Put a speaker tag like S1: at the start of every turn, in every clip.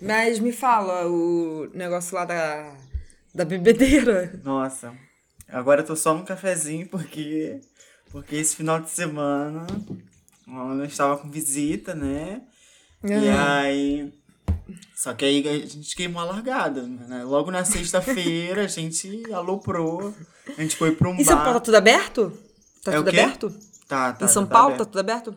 S1: Mas me fala o negócio lá da, da bebedeira.
S2: Nossa, agora eu tô só no cafezinho porque, porque esse final de semana eu estava com visita, né? E aí. Só que aí a gente queimou a largada, né? Logo na sexta-feira a gente aloprou. A gente foi pra um
S1: Em São Paulo
S2: bar.
S1: tá tudo aberto? Tá
S2: É
S1: tudo aberto?
S2: Tá, tá.
S1: em São
S2: tá
S1: Paulo
S2: aberto.
S1: tá tudo aberto?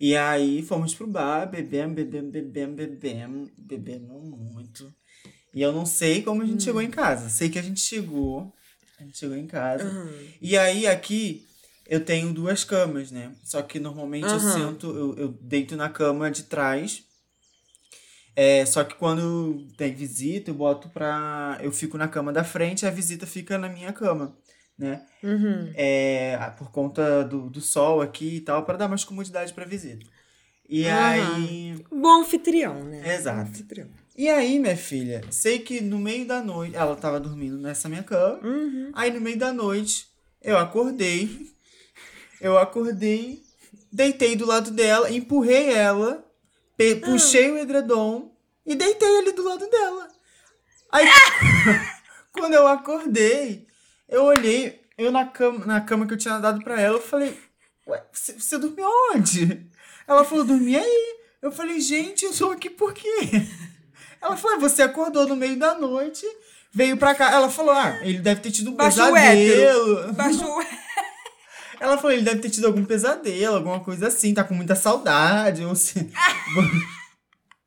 S2: E aí fomos pro bar, bebemos, bebemos, bebemos, bebemos, bebemos muito. E eu não sei como a gente chegou em casa. Sei que a gente chegou. A gente chegou em casa. E aí aqui eu tenho duas camas, né? Só que normalmente eu
S1: Aham.
S2: sento, eu, eu deito na cama de trás. É, só que quando tem visita, eu boto pra. Eu fico na cama da frente e a visita fica na minha cama, né?
S1: Uhum.
S2: é, por conta do, do sol aqui e tal, para dar mais comodidade pra visita. E
S1: Aham.
S2: aí.
S1: Bom anfitrião, né?
S2: Exato.
S1: Bom anfitrião.
S2: E aí, minha filha, sei que no meio da noite. Ela tava dormindo nessa minha cama.
S1: Uhum.
S2: Aí no meio da noite, eu acordei. Eu acordei, deitei do lado dela, empurrei ela, pe- puxei o edredom e deitei ali do lado dela. Aí, quando eu acordei, eu olhei, eu na cama, na cama que eu tinha dado pra ela, eu falei, ué, você, você dormiu onde? Ela falou, dormi aí. Eu falei, gente, eu sou aqui por quê? Ela falou, "Ah, você acordou no meio da noite, veio pra cá. Ela falou, ah, ele deve ter tido um
S1: Baixou o
S2: pesadelo.
S1: Baixou.
S2: Ela falou, ele deve ter tido algum pesadelo, alguma coisa assim, tá com muita saudade, ou se...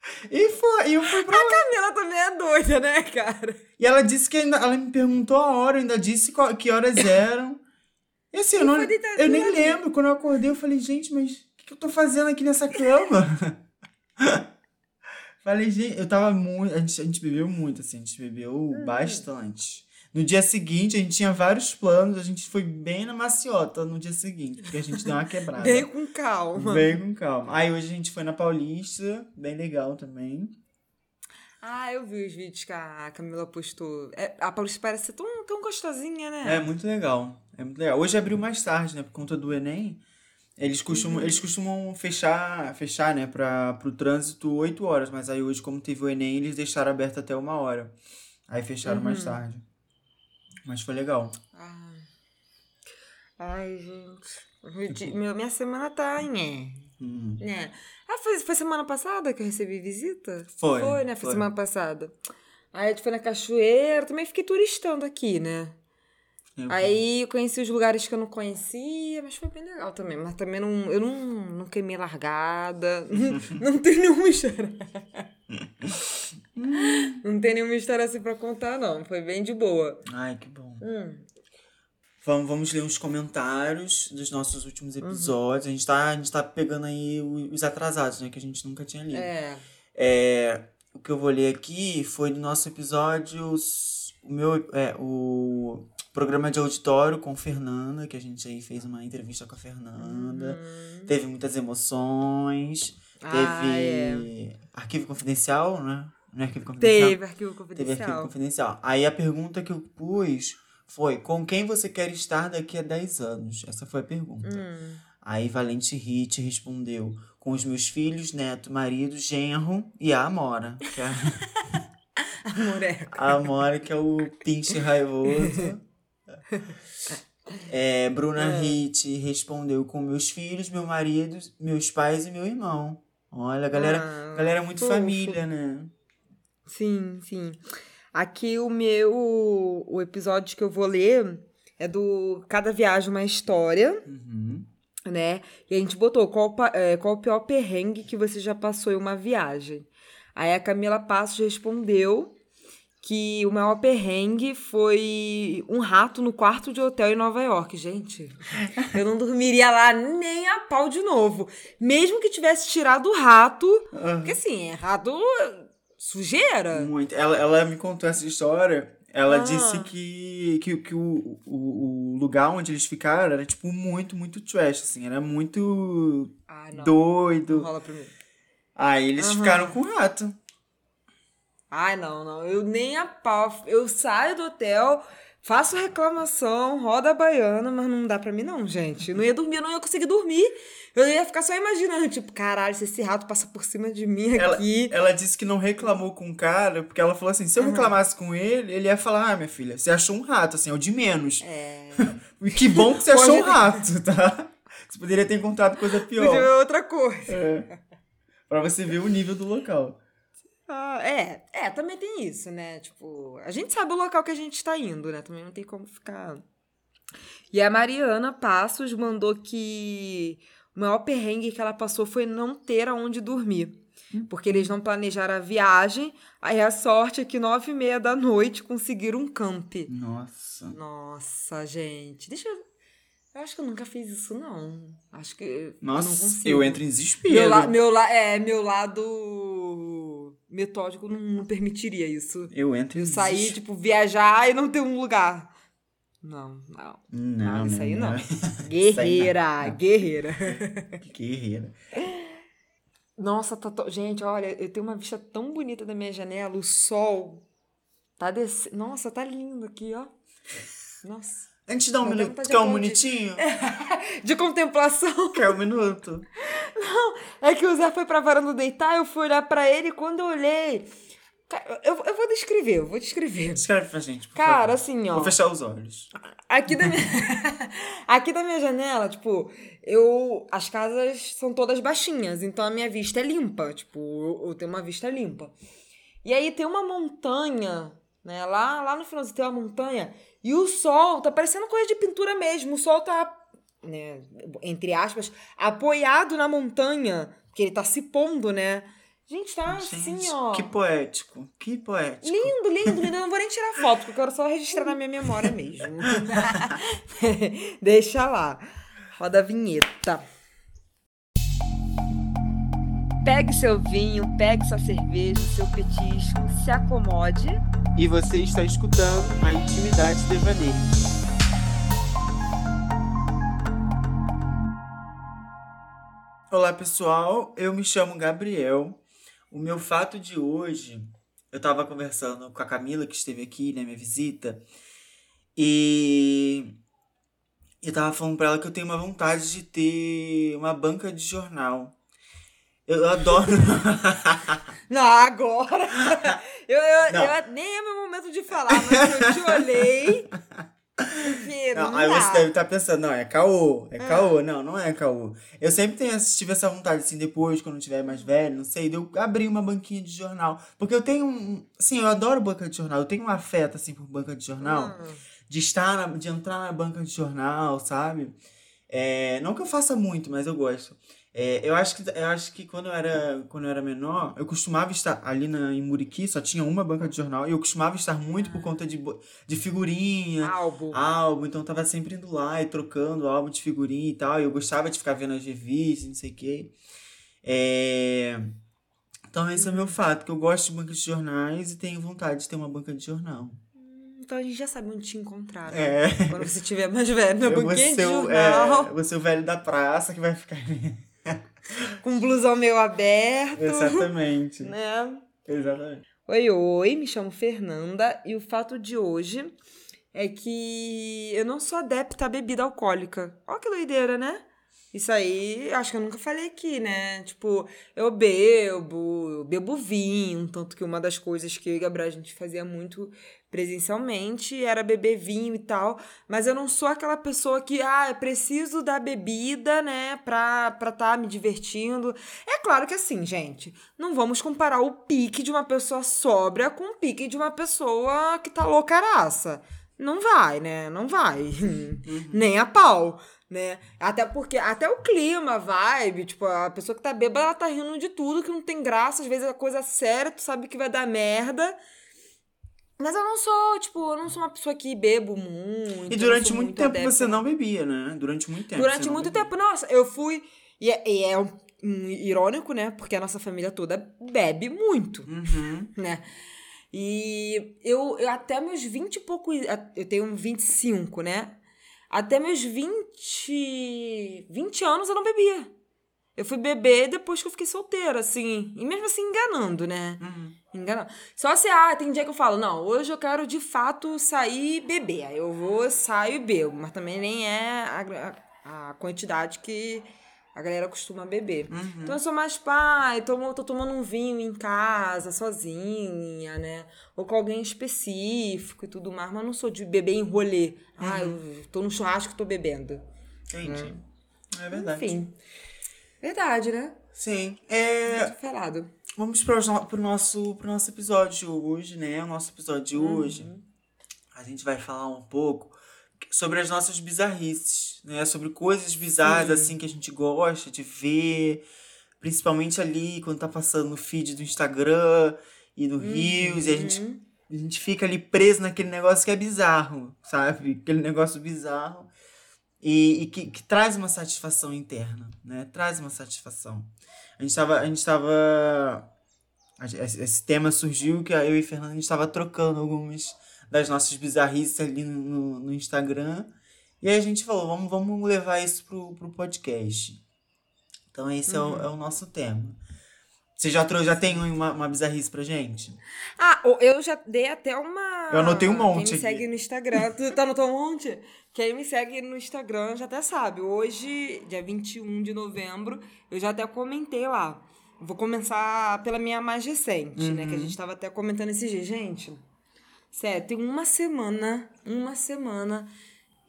S2: e foi, e eu fui pra
S1: A Camila também é doida, né, cara?
S2: E ela disse que ainda, ela me perguntou a hora, eu ainda disse qual- que horas eram. E assim, eu, não, eu nem
S1: ali.
S2: lembro. Quando eu acordei, eu falei, gente, mas o que, que eu tô fazendo aqui nessa cama? falei, gente, eu tava muito. A gente, a gente bebeu muito, assim, a gente bebeu
S1: Uhum.
S2: bastante. No dia seguinte, a gente tinha vários planos, a gente foi bem na maciota no dia seguinte, porque a gente deu uma quebrada.
S1: Bem com calma.
S2: Bem com calma. Aí hoje a gente foi na Paulista, bem legal também.
S1: Ah, eu vi os vídeos que a Camila postou. É, a Paulista parece ser tão, tão gostosinha, né?
S2: É muito legal. É muito legal. Hoje abriu mais tarde, né? Por conta do Enem. Eles costumam, eles costumam fechar, fechar, né, para o trânsito 8 horas, mas aí hoje, como teve o Enem, eles deixaram aberto até uma hora. Aí fecharam mais tarde. Mas foi legal.
S1: Ah. Ai, gente. Meu di- meu- minha semana tá em.
S2: Hum.
S1: Né? Ah, foi, foi semana passada que eu recebi visita?
S2: Foi,
S1: Foi, né? Foi,
S2: foi.
S1: semana passada. Aí a gente foi na cachoeira, também fiquei turistando aqui, né?
S2: Eu-
S1: Aí eu conheci os lugares que eu não conhecia, mas foi bem legal também. Mas também não, eu não, não queimei largada. Não, não tem nenhuma história. não tem nenhuma história assim pra contar, não. Foi bem de boa.
S2: Ai, que bom.
S1: Hum.
S2: Vamos, vamos ler uns comentários dos nossos últimos episódios. A, gente tá, a gente tá pegando aí os atrasados, né? Que a gente nunca tinha lido.
S1: É.
S2: É, o que eu vou ler aqui foi do nosso episódio, o meu, é, o programa de auditório com Fernanda, que a gente aí fez uma entrevista com a Fernanda. Teve muitas emoções.
S1: Ah,
S2: teve arquivo confidencial, né? Não é arquivo confidencial?
S1: Teve arquivo
S2: Teve
S1: confidencial.
S2: arquivo confidencial. Aí a pergunta que eu pus foi: com quem você quer estar daqui a 10 anos? Essa foi a pergunta.
S1: Hum.
S2: Aí Valente Hit respondeu: com os meus filhos, neto, marido, genro e a Amora. Que é
S1: Amoreco.
S2: a Amora, que é o pinche raivoso. É, Bruna Hit respondeu com meus filhos, meu marido, meus pais e meu irmão. Olha, a galera,
S1: Ah,
S2: galera é muito
S1: fofo.
S2: família, né?
S1: Sim, sim. Aqui o meu o episódio que eu vou ler é do Cada Viagem uma História,
S2: Uhum.
S1: né? E a gente botou qual, é, qual o pior perrengue que você já passou em uma viagem. Aí a Camila Passos respondeu que o maior perrengue foi um rato no quarto de hotel em Nova York. Gente, eu não dormiria lá nem a pau de novo. Mesmo que tivesse tirado o rato, porque assim, é rato sujeira.
S2: Muito. Ela, ela me contou essa história. Ela
S1: Ah.
S2: disse que, que, que o, o, o lugar onde eles ficaram era, tipo, muito, muito trash, assim. Era muito
S1: Ah, não.
S2: doido.
S1: Rola pra mim.
S2: Aí eles
S1: Aham.
S2: ficaram com o rato.
S1: Ai, não, não. Eu nem a pau. Eu saio do hotel, Faço reclamação, roda a baiana, mas não dá pra mim não, gente. Eu não ia dormir, eu não ia conseguir dormir. Eu ia ficar só imaginando, tipo, caralho, se esse rato passa por cima de mim
S2: Ela,
S1: aqui.
S2: ela disse que não reclamou com o cara, porque ela falou assim: se eu reclamasse com ele, ele ia falar: ah, minha filha, você achou um rato, assim, é o de menos.
S1: É.
S2: E que bom que você achou um rato, tá? Você poderia ter encontrado coisa
S1: Podia ver
S2: pior.
S1: outra coisa.
S2: É. Pra você ver o nível do local.
S1: Ah, é, é, também tem isso, né? Tipo, a gente sabe o local que a gente tá indo, né? Também não tem como ficar. E a Mariana Passos mandou que o maior perrengue que ela passou foi não ter aonde dormir. Porque eles não planejaram a viagem, aí a sorte é que nove e meia da noite conseguiram um camp.
S2: Nossa.
S1: Nossa, gente, deixa eu... Eu acho que eu nunca fiz isso, não. Acho que eu não
S2: Nossa,
S1: consigo.
S2: eu entro em desespero.
S1: Meu, la, meu, la, é, meu lado metódico não, não permitiria isso.
S2: Eu entro
S1: Eu sair, tipo, viajar e não ter um lugar. Não, não.
S2: Não,
S1: Não, isso aí não.
S2: Isso aí
S1: Guerreira,
S2: não.
S1: guerreira.
S2: Que guerreira.
S1: Nossa, tá to- gente, olha, eu tenho uma vista tão bonita da minha janela, o sol tá descendo. Nossa, tá lindo aqui, ó. Nossa.
S2: Antes de dar um minuto. Quer um minutinho?
S1: De contemplação.
S2: Quer um minuto?
S1: É que o Zé foi pra varanda deitar, eu fui olhar pra ele e quando eu olhei. Eu, eu vou descrever, eu vou descrever.
S2: Escreve pra gente,
S1: Cara,
S2: favor.
S1: assim, ó.
S2: Vou fechar os olhos.
S1: Aqui da minha, aqui da minha janela, tipo, eu. As casas são todas baixinhas, então a minha vista é limpa. Tipo, eu, eu tenho uma vista limpa. E aí tem uma montanha, né? Lá, lá no finalzinho tem uma montanha. E o sol tá parecendo coisa de pintura mesmo. O sol tá, né, entre aspas, apoiado na montanha. Porque ele tá se pondo, né? Gente, tá assim,
S2: Gente,
S1: ó.
S2: que poético. Que poético.
S1: Lindo, lindo, lindo. Eu não vou nem tirar foto, porque eu quero só registrar na minha memória mesmo. Deixa lá. Roda a vinheta. Pegue seu vinho, pegue sua cerveja, seu petisco, se acomode.
S3: E você está escutando a Intimidade Devaneio.
S2: Olá, pessoal. Eu me chamo Gabriel. O meu fato de hoje, eu tava conversando com a Camila, que esteve aqui, né, minha visita, e eu tava falando pra ela que eu tenho uma vontade de ter uma banca de jornal. Eu adoro.
S1: Não, agora. Eu, eu,
S2: Não.
S1: eu- nem é meu momento de falar, mas eu te olhei. Porque
S2: Não,
S1: não,
S2: aí
S1: dá.
S2: você deve estar pensando, não, é caô, é caô. Não, não é caô. Eu sempre tenho, tive essa vontade, assim, depois, quando eu tiver mais velho, não sei, de eu abrir uma banquinha de jornal. Porque eu tenho um. Assim, eu adoro banca de jornal. Eu tenho um afeto, assim, por banca de jornal.
S1: Hum.
S2: De estar, na- de entrar na banca de jornal, sabe? É, não que eu faça muito, mas eu gosto. É, eu, acho que, eu acho que quando eu, era, quando eu era menor, eu costumava estar ali na, em Muriqui, só tinha uma banca de jornal, e eu costumava estar muito por conta de, de figurinha,
S1: Álbum.
S2: álbum, então eu tava sempre indo lá e trocando álbum de figurinha e tal. E eu gostava de ficar vendo as revistas, não sei o quê. É... Então esse é o meu fato, que eu gosto de banca de jornais e tenho vontade de ter uma banca de jornal.
S1: Então a gente já sabe onde te encontrar. né?
S2: É.
S1: Quando você tiver mais velho, meu
S2: o,
S1: jornal,
S2: é, ser o velho da praça que vai ficar.
S1: Com um blusão meio aberto.
S2: Exatamente.
S1: Né?
S2: Exatamente.
S1: Oi, oi, me chamo Fernanda e o fato de hoje é que eu não sou adepta à bebida alcoólica. Olha que doideira, né? Isso aí, acho que eu nunca falei aqui, né? Tipo, eu bebo, eu bebo vinho, tanto que uma das coisas que eu e Gabriel a gente fazia muito presencialmente era beber vinho e tal, mas eu não sou aquela pessoa que, ah, eu preciso da bebida, né, pra pra tá me divertindo. É claro que assim, gente, não vamos comparar o pique de uma pessoa sóbria com o pique de uma pessoa que tá loucaraça. Não vai, né? Não vai. Nem a pau, né? Até porque, até o clima, a vibe, tipo, a pessoa que tá bêbada, ela tá rindo de tudo, que não tem graça, às vezes é coisa séria, tu sabe que vai dar merda. Mas eu não sou, tipo, eu não sou uma pessoa que bebo muito.
S2: E durante
S1: sou
S2: muito tempo
S1: adepta.
S2: você não bebia, né? Durante muito tempo.
S1: Durante muito
S2: bebia.
S1: tempo, nossa, eu fui. E é, e é um, um irônico, né? Porque a nossa família toda bebe muito,
S2: Uhum.
S1: né? E eu, eu até meus 20 e pouco. Eu tenho 25, né? Até meus 20. 20 anos eu não bebia. Eu fui beber depois que eu fiquei solteira, assim. E mesmo assim enganando, né? Enganando. Só se, ah, tem dia que eu falo, não, hoje eu quero de fato sair e beber. Aí eu vou, saio e bebo. Mas também nem é a, a- a quantidade que a galera costuma beber. Então eu sou mais pai, tô, tô tomando um vinho em casa, sozinha, né? Ou com alguém específico e tudo mais. Mas não sou de beber em rolê. Ah, eu tô no churrasco e tô bebendo.
S2: Entendi. É verdade.
S1: Enfim. Verdade, né?
S2: Sim. É,
S1: falado.
S2: vamos para o nosso, pro nosso episódio de hoje, né? O nosso episódio de hoje. A gente vai falar um pouco sobre as nossas bizarrices, né? Sobre coisas bizarras, assim, que a gente gosta de ver. Principalmente ali, quando tá passando no feed do Instagram e do Reels. E a gente, a gente fica ali preso naquele negócio que é bizarro, sabe? Aquele negócio bizarro. E, e que, que traz uma satisfação interna, né? Traz uma satisfação. A gente tava. A gente tava esse tema surgiu que eu e Fernanda a gente estava trocando algumas das nossas bizarrices ali no, no, Instagram. E aí a gente falou, vamos, vamos levar isso pro, pro podcast. Então esse é, o, é o nosso tema. Você já, trouxe, já tem uma, uma bizarrice pra gente?
S1: Ah, eu já dei até uma.
S2: Eu anotei um monte
S1: Quem me
S2: aqui.
S1: segue no Instagram. Tu tá anotando um monte? Quem me segue no Instagram já até sabe. Hoje, dia 21 de novembro, eu já até comentei lá. Vou começar pela minha mais recente, né?
S2: Uhum.
S1: Que a gente tava até comentando esse dia. Gente, sério, tem uma semana, uma semana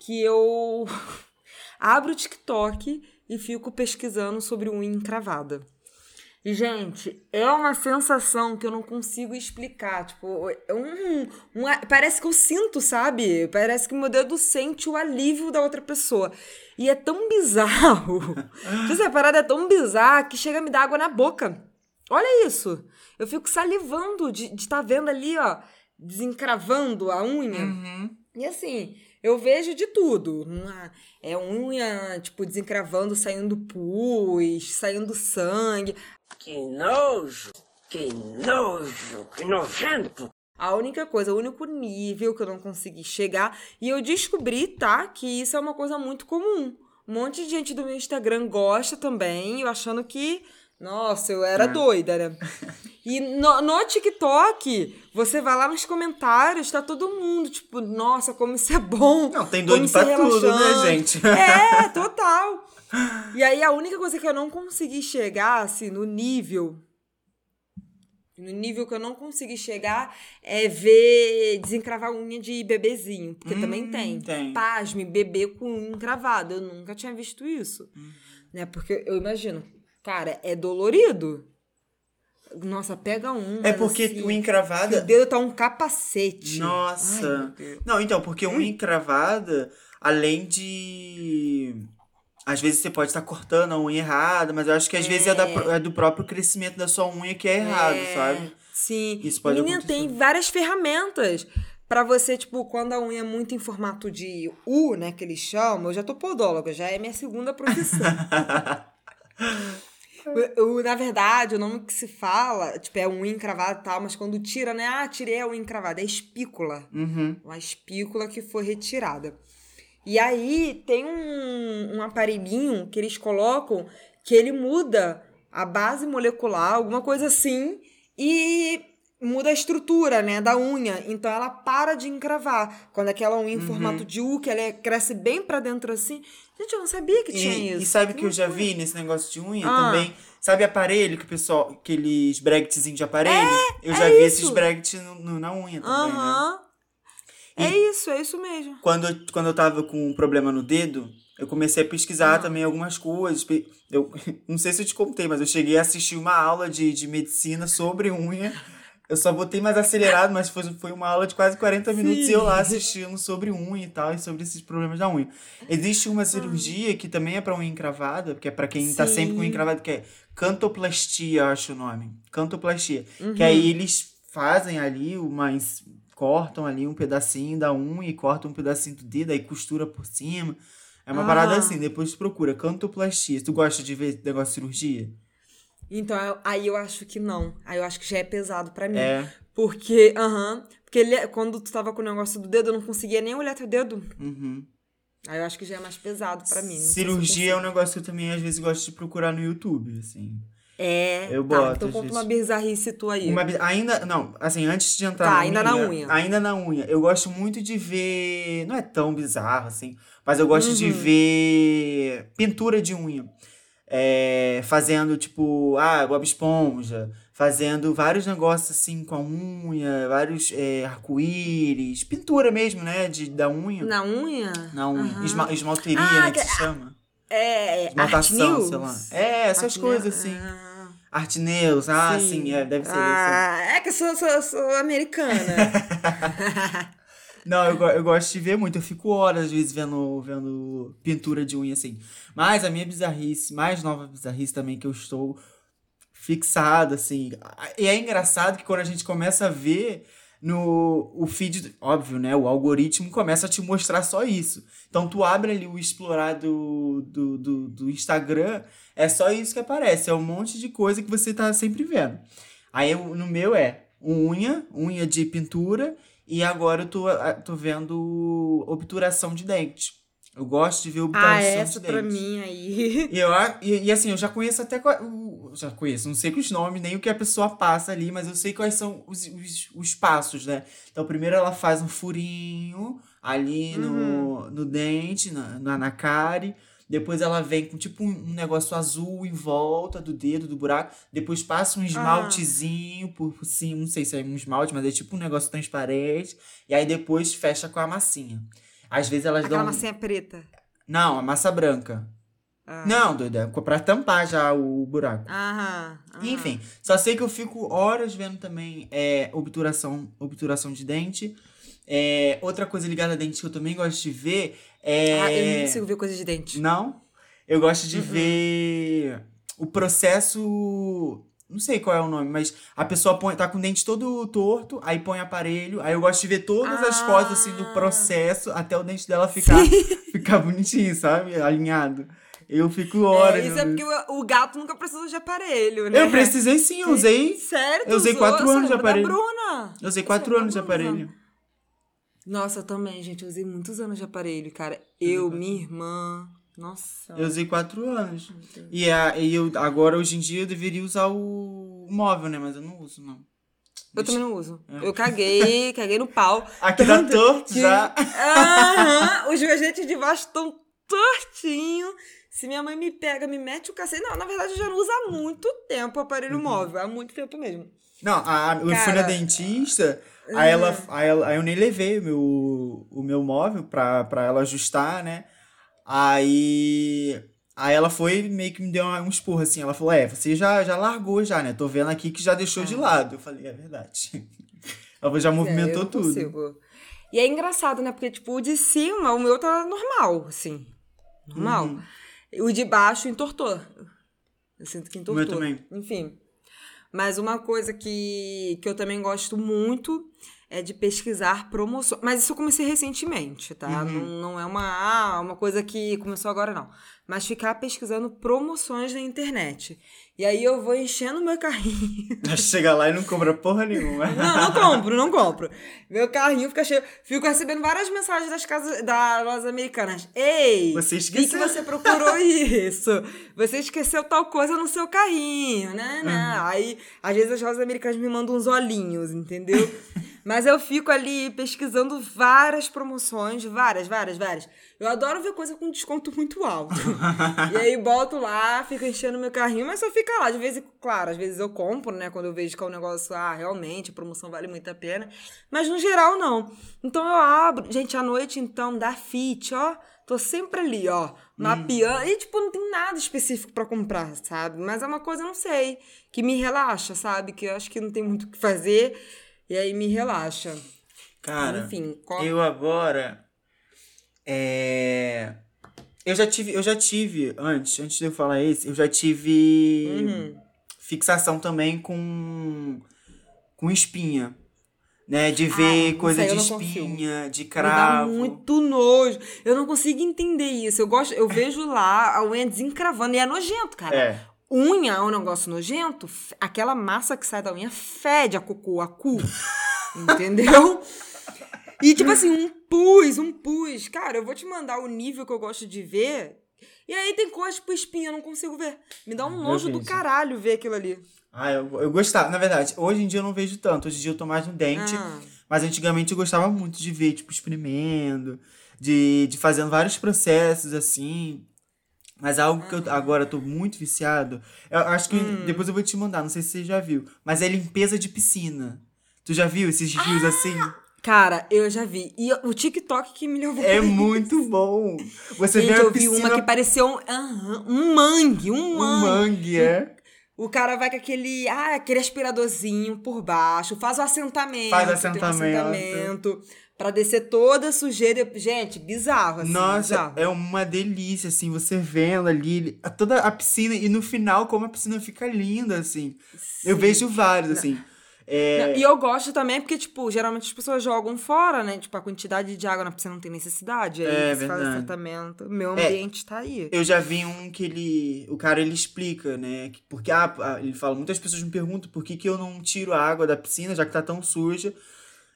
S1: que eu abro o TikTok e fico pesquisando sobre unha encravada. E, gente, é uma sensação que eu não consigo explicar. Tipo, é um, um- Parece que eu sinto, sabe? Parece que meu dedo sente o alívio da outra pessoa. E é tão bizarro. Essa parada é tão bizarra que chega a me dar água na boca. Olha isso. Eu fico salivando de estar vendo ali, ó, desencravando a unha. E assim, eu vejo de tudo. Uma- é unha, tipo, desencravando, saindo pus, saindo sangue.
S4: Que nojo! Que nojo! Que nojento!
S1: A única coisa, o único nível que eu não consegui chegar. E eu descobri, tá, que isso é uma coisa muito comum. Um monte de gente do meu Instagram gosta também, eu achando que. Nossa, eu era doida, né? E no, no TikTok, você vai lá nos comentários, tá todo mundo, tipo, nossa, como isso é bom.
S2: Não, tem doido
S1: é
S2: pra tudo, né, gente?
S1: É, total. E aí a única coisa que eu não consegui chegar, assim, no nível. No nível que eu não consegui chegar é ver desencravar unha de bebezinho. Porque também tem.
S2: Hum, tem.
S1: Pasme, bebê com unha encravada. Eu nunca tinha visto isso.
S2: Uhum.
S1: Né? Porque eu imagino, cara, é dolorido. Nossa, pega um.
S2: É porque o
S1: O
S2: encravada.
S1: dedo tá um capacete. Ai,
S2: Nossa.
S1: Deus.
S2: Não, então, porque unha encravada, além de. Às vezes você pode estar cortando a unha errada, mas eu acho que às vezes é, da pro- é do próprio crescimento da sua unha que é errado,
S1: É,
S2: sabe?
S1: Sim.
S2: Isso pode
S1: Menina,
S2: acontecer.
S1: tem várias ferramentas pra você, tipo, quando a unha é muito em formato de U, né, que eles chamam, eu já tô podóloga, já é minha segunda profissão. O- o- na verdade, o nome que se fala, tipo, é unha encravada e tal, mas quando tira, né? Ah, tirei a unha encravada. É espícula.
S2: Uhum.
S1: Uma espícula que foi retirada. E aí tem um, um aparelhinho que eles colocam que ele muda a base molecular, alguma coisa assim, e muda a estrutura, né, da unha. Então ela para de encravar. Quando aquela unha em formato de U, que ela é- cresce bem pra dentro assim. Gente, eu não sabia que tinha
S2: E,
S1: isso.
S2: e sabe o que eu já vi nesse negócio de unha
S1: Ah.
S2: também? Sabe aparelho que o pessoal. Aqueles bracketzinhos de aparelho? eu já
S1: é
S2: vi
S1: isso.
S2: esses brackets na unha também, né?
S1: Aham. É isso, é isso mesmo.
S2: Quando, eu- quando eu tava com um problema no dedo, eu comecei a
S1: Ah.
S2: pesquisar também algumas coisas. Eu não sei se eu te contei, mas eu cheguei a assistir uma aula de, de medicina sobre unha. Eu só botei mais acelerado, mas foi, foi uma aula de quase 40 minutos e eu lá assistindo sobre unha e tal, e sobre esses problemas da unha. Existe uma cirurgia que também é pra unha encravada, que é pra quem tá sempre com unha
S1: Sim.
S2: encravada, que é cantoplastia, eu acho o nome. Cantoplastia. Que
S1: Uhum.
S2: aí eles fazem ali uma. cortam ali um pedacinho da unha e cortam um pedacinho do dedo, aí costura por cima. É uma
S1: Ah.
S2: parada assim, depois tu procura cantoplastia. Tu gosta de ver negócio de cirurgia?
S1: Então, aí eu acho que não. Aí eu acho que já é pesado pra mim.
S2: É.
S1: Porque, aham. porque ele, quando tu tava com o negócio do dedo, eu não conseguia nem olhar teu dedo.
S2: Uhum.
S1: Aí eu acho que já é mais pesado pra mim.
S2: Cirurgia é um negócio que eu também às vezes gosto de procurar no YouTube, assim.
S1: É.
S2: Eu
S1: tá,
S2: boto,
S1: Então conta uma bizarrice tua aí.
S2: Uma ainda, não, assim, antes de entrar
S1: Tá,
S2: na
S1: ainda na
S2: unha,
S1: unha.
S2: Ainda na unha. Eu gosto muito de ver, não é tão bizarro assim, mas eu gosto de
S1: Uhum.
S2: ver pintura de unha. É, fazendo, tipo, ah, Bob Esponja, fazendo vários negócios assim com a unha, vários é, arco-íris, pintura mesmo, né, de, da unha.
S1: Na unha?
S2: Na unha.
S1: Aham.
S2: Esma- esmalteria,
S1: Ah,
S2: né, que
S1: que-
S2: se chama.
S1: É,
S2: Esmaltação, sei lá. É, essas
S1: Art
S2: coisas assim.
S1: ah.
S2: Art News, ah, sim, é, deve ser. deve ser.
S1: Ah, é que eu sou, sou, sou americana.
S2: Não, eu, eu gosto de ver muito. Eu fico horas, às vezes, vendo, vendo pintura de unha, assim. Mas a minha bizarrice, mais nova bizarrice também, que eu estou fixado, assim. E é engraçado que quando a gente começa a ver no o feed, óbvio, né? O algoritmo começa a te mostrar só isso. Então, tu abre ali o explorar do, do, do, do Instagram, é só isso que aparece. É um monte de coisa que você tá sempre vendo. Aí, no meu é unha, unha de pintura, e agora eu tô, ah, tô vendo obturação de dente. Eu gosto de ver obturação
S1: ah, essa
S2: de
S1: pra
S2: dente.
S1: mim aí.
S2: E, eu, e, e assim, eu já conheço até. Já conheço, não sei os nomes, nem o que a pessoa passa ali, mas eu sei quais são os, os, os passos, né? Então, primeiro ela faz um furinho ali no, no dente, na, na, na cárie. Depois ela vem com tipo um, negócio azul em volta do dedo, do buraco. Depois passa um esmaltezinho por, por cima. Não sei se é um esmalte, mas é tipo um negócio transparente. E aí depois fecha com a massinha. Às vezes elas
S1: Aquela
S2: dão.
S1: massinha preta.
S2: Não, a massa branca.
S1: Ah.
S2: Não, doida, é pra tampar já o buraco.
S1: Aham. aham.
S2: Enfim, só sei que eu fico horas vendo também é, obturação, obturação de dente. É, outra coisa ligada a dente que eu também gosto de ver é.
S1: Ah, eu não consigo ver coisa de dente.
S2: Não? Eu gosto
S1: Uhum.
S2: de ver o processo. Não sei qual é o nome, mas a pessoa põe, tá com o dente todo torto, aí põe aparelho. Aí eu gosto de ver todas as
S1: Ah.
S2: fotos assim do processo até o dente dela ficar, ficar bonitinho, sabe? Alinhado. Eu fico horas.
S1: É, isso é porque o, o gato nunca precisou de aparelho, né?
S2: Eu precisei sim, eu usei.
S1: Sério?
S2: eu usei quatro anos de aparelho.
S1: Bruna.
S2: Eu usei
S1: Você
S2: quatro anos de aparelho.
S1: Nossa, eu também, gente. Eu usei muitos anos de aparelho, cara. Eu, minha irmã. Nossa.
S2: Eu usei quatro anos. E, a, e eu, agora, hoje em dia, eu deveria usar o móvel, né? Mas eu não uso, não.
S1: Eu também não uso.
S2: É.
S1: Eu caguei, caguei no pau.
S2: Aqui tá torto
S1: que-
S2: já.
S1: Aham, os meus dentes de baixo estão tortinhos. Se minha mãe me pega, me mete o cacete. Não, na verdade, eu já não uso há muito tempo o aparelho móvel. Há muito tempo mesmo.
S2: Não, a, eu fui na
S1: Cara,
S2: dentista, aí ela, aí ela. Aí eu nem levei o meu, o meu móvel pra, pra ela ajustar, né? Aí. Aí ela foi e meio que me deu um esporro assim. Ela falou: É, você já, já largou já, né? Tô vendo aqui que já deixou de lado. Eu falei: É verdade. Ela já
S1: É,
S2: movimentou
S1: não
S2: tudo.
S1: consigo. E é engraçado, né? Porque, tipo, o de cima, o meu tá normal, assim. Normal.
S2: Uhum.
S1: O de baixo entortou. Eu sinto que entortou.
S2: meu também.
S1: Enfim. Mas uma coisa que, que eu também gosto muito é de pesquisar promoções. Mas isso eu comecei recentemente, tá?
S2: Uhum.
S1: Não, não é uma, ah, uma coisa que começou agora, não. Mas ficar pesquisando promoções na internet. E aí eu vou enchendo meu carrinho.
S2: Chega lá e não cobra porra nenhuma.
S1: Não, não compro, não compro. Meu carrinho fica cheio. Fico recebendo várias mensagens das casas das lojas americanas. Ei!
S2: Você
S1: vi que
S2: esqueceu.
S1: você procurou isso. Você esqueceu tal coisa no seu carrinho, né? né? Aí, às vezes as lojas americanas me mandam uns olhinhos, entendeu? Mas eu fico ali pesquisando várias promoções, várias, várias, várias. Eu adoro ver coisa com desconto muito alto. e aí boto lá, fico enchendo meu carrinho, mas só fica lá. De vez em claro, às vezes eu compro, né? Quando eu vejo que é um negócio, ah, realmente, a promoção vale muito a pena. Mas no geral, não. Então eu abro. Gente, à noite, então, da Fit, ó. Tô sempre ali, ó, mapeando. E, tipo, não tem nada específico pra comprar, sabe? Mas é uma coisa, não sei, que me relaxa, sabe? Que eu acho que não tem muito o que fazer. E aí me relaxa.
S2: Cara,
S1: Enfim, qual-
S2: eu agora. É. Eu já tive, eu já tive, antes, antes de eu falar esse, eu já tive
S1: Uhum.
S2: fixação também com com espinha. Né? De
S1: Ah,
S2: ver
S1: isso
S2: coisa de
S1: consigo.
S2: espinha, de
S1: Me dá
S2: cravo.
S1: muito nojo. Eu não consigo entender isso. Eu gosto, eu vejo lá a unha desencravando e é nojento, cara.
S2: É.
S1: Unha é um negócio nojento. Aquela massa que sai da unha fede a cocô, a cu. Entendeu? E, tipo assim, um pus, um pus. Cara, eu vou te mandar o nível que eu gosto de ver. E aí tem coisa tipo espinha, eu não consigo ver. Me dá um nojo do caralho ver aquilo ali.
S2: Ah, eu, eu gostava. Na verdade, hoje em dia eu não vejo tanto. Hoje em dia eu tô mais no dente.
S1: Ah.
S2: Mas antigamente eu gostava muito de ver, tipo, experimento, de, de fazendo vários processos assim. Mas algo que eu agora tô muito viciado. Eu acho que
S1: Hum.
S2: depois eu vou te mandar, não sei se você já viu. Mas é limpeza de piscina. Tu já viu esses rios
S1: Ah!
S2: assim?
S1: Cara, eu já vi. E o TikTok que me levou
S2: É muito bom. Você
S1: Gente,
S2: vê a
S1: eu vi
S2: piscina,
S1: uma que parecia um, um mangue, um
S2: um
S1: mangue.
S2: mangue, é.
S1: O cara vai com aquele, ah, aquele aspiradorzinho por baixo, faz o assentamento.
S2: Faz o
S1: um
S2: assentamento.
S1: Pra descer toda a sujeira. Gente, bizarro, assim.
S2: Nossa,
S1: bizarro.
S2: é uma delícia, assim, você vendo ali toda a piscina e no final como a piscina fica linda, assim. Eu
S1: Sim.
S2: vejo vários, assim. É,
S1: Não, E eu gosto também porque, tipo, geralmente as pessoas jogam fora, né? Tipo, a quantidade de água na piscina não tem necessidade. Aí
S2: É,
S1: você faz o
S2: verdade.
S1: tratamento. Meu
S2: É.
S1: ambiente tá aí.
S2: Eu já vi um que ele. O cara ele explica, né? que- Porque ah, ele fala, muitas pessoas me perguntam por que, que eu não tiro a água da piscina, já que tá tão suja.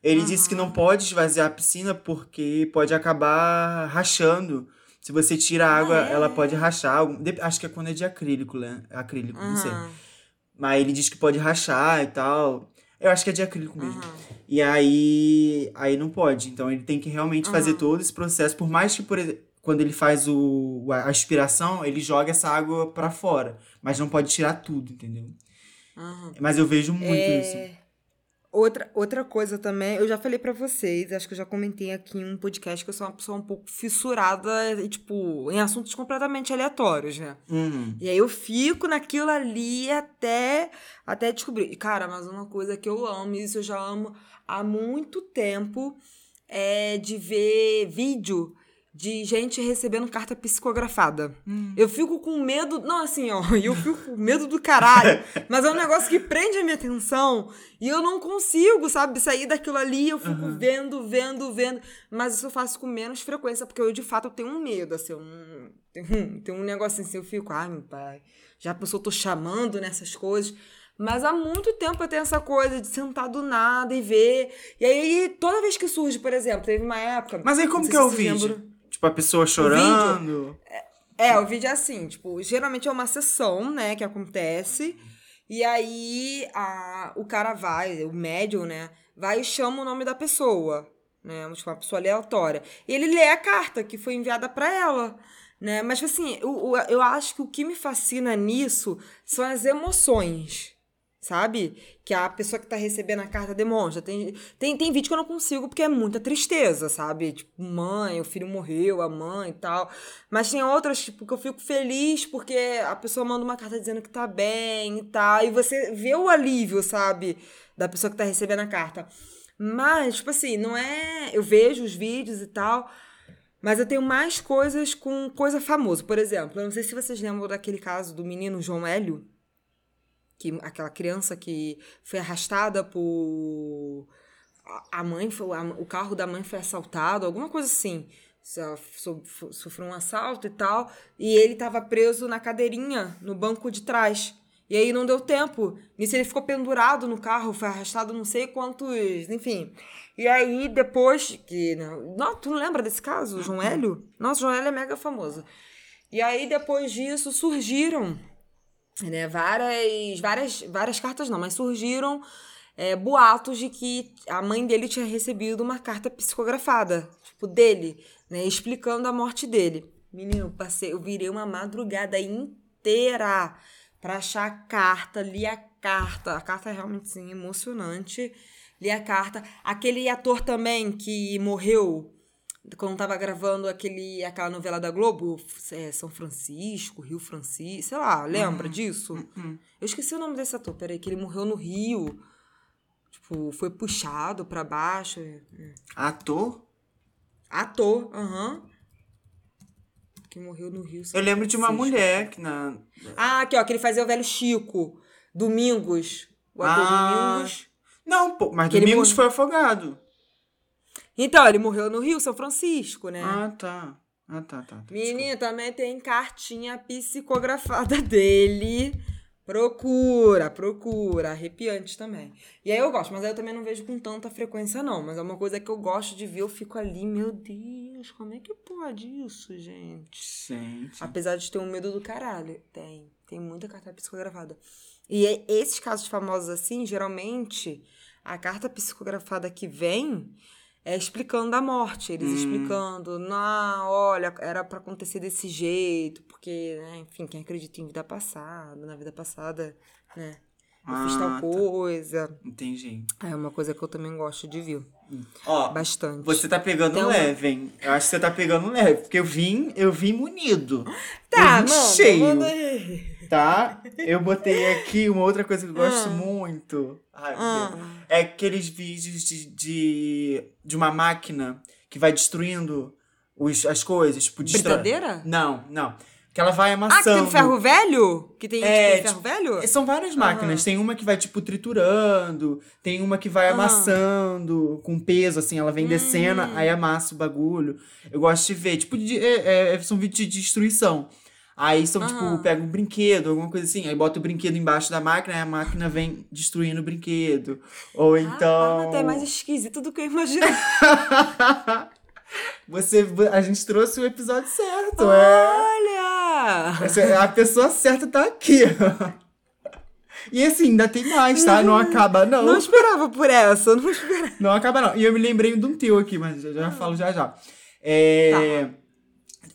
S2: Ele disse que não pode esvaziar a piscina porque pode acabar rachando. Se você tira a água,
S1: é?
S2: ela pode rachar. Acho que é quando é de acrílico, né? Acrílico, não sei.
S1: Aham,
S2: Mas ele diz que pode rachar e tal. Eu acho que é de acrílico mesmo. E aí, aí não pode. Então ele tem que realmente fazer todo esse processo. Por mais que, por quando ele faz o, a aspiração, ele joga essa água pra fora. Mas não pode tirar tudo, entendeu? Mas eu vejo muito isso.
S1: Outra, outra coisa também, eu já falei pra vocês, acho que eu já comentei aqui em um podcast que eu sou uma pessoa um pouco fissurada, e, tipo, em assuntos completamente aleatórios, né?
S2: Uhum.
S1: E aí eu fico naquilo ali até, até descobrir. E, Cara, mas uma coisa que eu amo, e isso eu já amo há muito tempo, é de ver vídeo de gente recebendo carta psicografada. Eu fico com medo. Não, assim, ó, eu fico com medo do caralho. mas é um negócio que prende a minha atenção e eu não consigo, sabe, sair daquilo ali. Eu fico vendo, vendo, vendo. Mas isso eu faço com menos frequência, porque eu, de fato, eu tenho um medo, assim. Um, tem, um, tem um negócio assim, eu fico, ai, meu pai, já pensou, eu tô chamando nessas coisas. Mas há muito tempo eu tenho essa coisa de sentar do nada e ver. E aí, toda vez que surge, por exemplo, teve uma época.
S2: Mas aí como que é
S1: se
S2: Tipo, a pessoa chorando.
S1: É, o vídeo é assim, tipo, geralmente é uma sessão, né, que acontece. E aí a, o cara vai, o médium, né, vai e chama o nome da pessoa, né, tipo, uma pessoa aleatória. E ele lê a carta que foi enviada pra ela, né. Mas, assim, o, o- eu acho que o que me fascina nisso são as emoções, sabe? Que a pessoa que tá recebendo a carta demonstra. Tem, tem, tem vídeo que eu não consigo porque é muita tristeza, sabe? Tipo, mãe, o filho morreu, a mãe e tal. Mas tem outras, tipo, que eu fico feliz porque a pessoa manda uma carta dizendo que tá bem e tal. E você vê o alívio, sabe? Da pessoa que tá recebendo a carta. Mas, tipo assim, não é. Eu vejo os vídeos e tal. Mas eu tenho mais coisas com coisa famosa. Por exemplo, eu não sei se vocês lembram daquele caso do menino João Hélio que aquela criança que foi arrastada por a- mãe foi a- o carro da mãe foi assaltado alguma coisa assim. Sofreu um assalto e tal e ele estava preso na cadeirinha no banco de trás. E aí não deu tempo. Nisso ele ficou pendurado no carro foi arrastado não sei quantos enfim. E aí depois que não, tu não lembra desse caso João Hélio? Nossa João Hélio é mega famoso. E aí depois disso surgiram né, várias, várias, várias cartas não, mas surgiram é, boatos de que a mãe dele tinha recebido uma carta psicografada, tipo, dele, né, explicando a morte dele. Menino, passei, eu virei uma madrugada inteira pra achar a carta, li a carta, a carta é realmente, sim, emocionante, li a carta. Aquele ator também que morreu quando tava gravando aquele, aquela novela da Globo, é, São Francisco, Rio Francisco, sei lá, lembra disso? Eu esqueci o nome desse ator, peraí, que ele morreu no Rio. Tipo, foi puxado pra baixo. é, é.
S2: Ator?
S1: Ator, aham. Que morreu no Rio.
S2: Eu lembro de uma
S1: Francisco.
S2: mulher que na.
S1: Ah, aqui, ó, que ele fazia o velho Chico. Domingos. O ator
S2: Ah.
S1: Domingos.
S2: Não, pô, mas Domingos foi afogado.
S1: Então, ele morreu no Rio, São Francisco, né?
S2: Ah, tá. Ah, tá, tá. tá.
S1: Menina, também tem cartinha psicografada dele Procura, procura. Arrepiante também. E aí eu gosto, mas aí eu também não vejo com tanta frequência, não. Mas é uma coisa que eu gosto de ver, eu fico ali, meu Deus, como é que pode isso, gente?
S2: Gente.
S1: Apesar de ter um medo do caralho. Tem. Tem muita carta psicografada. E é- esses casos famosos assim, geralmente, a carta psicografada que vem é explicando a morte. Eles explicando, não, olha, era pra acontecer desse jeito, porque, né, enfim, quem acredita em vida passada, na vida passada, né? Eu fiz
S2: Ah,
S1: tal
S2: tá.
S1: coisa.
S2: Entendi.
S1: É uma coisa que eu também gosto de ver.
S2: Ó,
S1: Bastante.
S2: você tá pegando
S1: uma-
S2: leve, hein? Eu acho que você tá pegando leve, porque eu vim, eu vim munido.
S1: Tá,
S2: eu vim cheio. Tá? Eu botei aqui uma outra coisa que eu gosto
S1: Ah.
S2: muito. Ai,
S1: Ah.
S2: É aqueles vídeos de, de, de uma máquina que vai destruindo os, as coisas. Tipo, destrói-
S1: Britadeira?
S2: Não, não. Que ela vai
S1: Ah, que
S2: amassando.
S1: tem ferro velho? Que tem,
S2: É,
S1: tipo, ferro velho?
S2: São várias máquinas. Tem uma que vai, tipo, triturando. Tem uma que vai
S1: Ah.
S2: amassando com peso, assim. Ela vem descendo,
S1: Hum.
S2: aí amassa o bagulho. Eu gosto de ver. Tipo, de- é- é- são vídeos de destruição. Aí são,
S1: Aham.
S2: tipo, pega um brinquedo, alguma coisa assim. Aí bota o brinquedo embaixo da máquina, aí a máquina vem destruindo o brinquedo. Ou então...
S1: Ah, até mais esquisito do que eu imaginei.
S2: Você, a gente trouxe o episódio certo,
S1: Ah.
S2: é.
S1: Olha!
S2: Essa- A pessoa certa tá aqui. E assim, ainda tem mais, tá? Não acaba, não.
S1: Não esperava por essa, não esperava.
S2: Não acaba, não. E eu me lembrei de um teu aqui, mas já, já falo já já. É,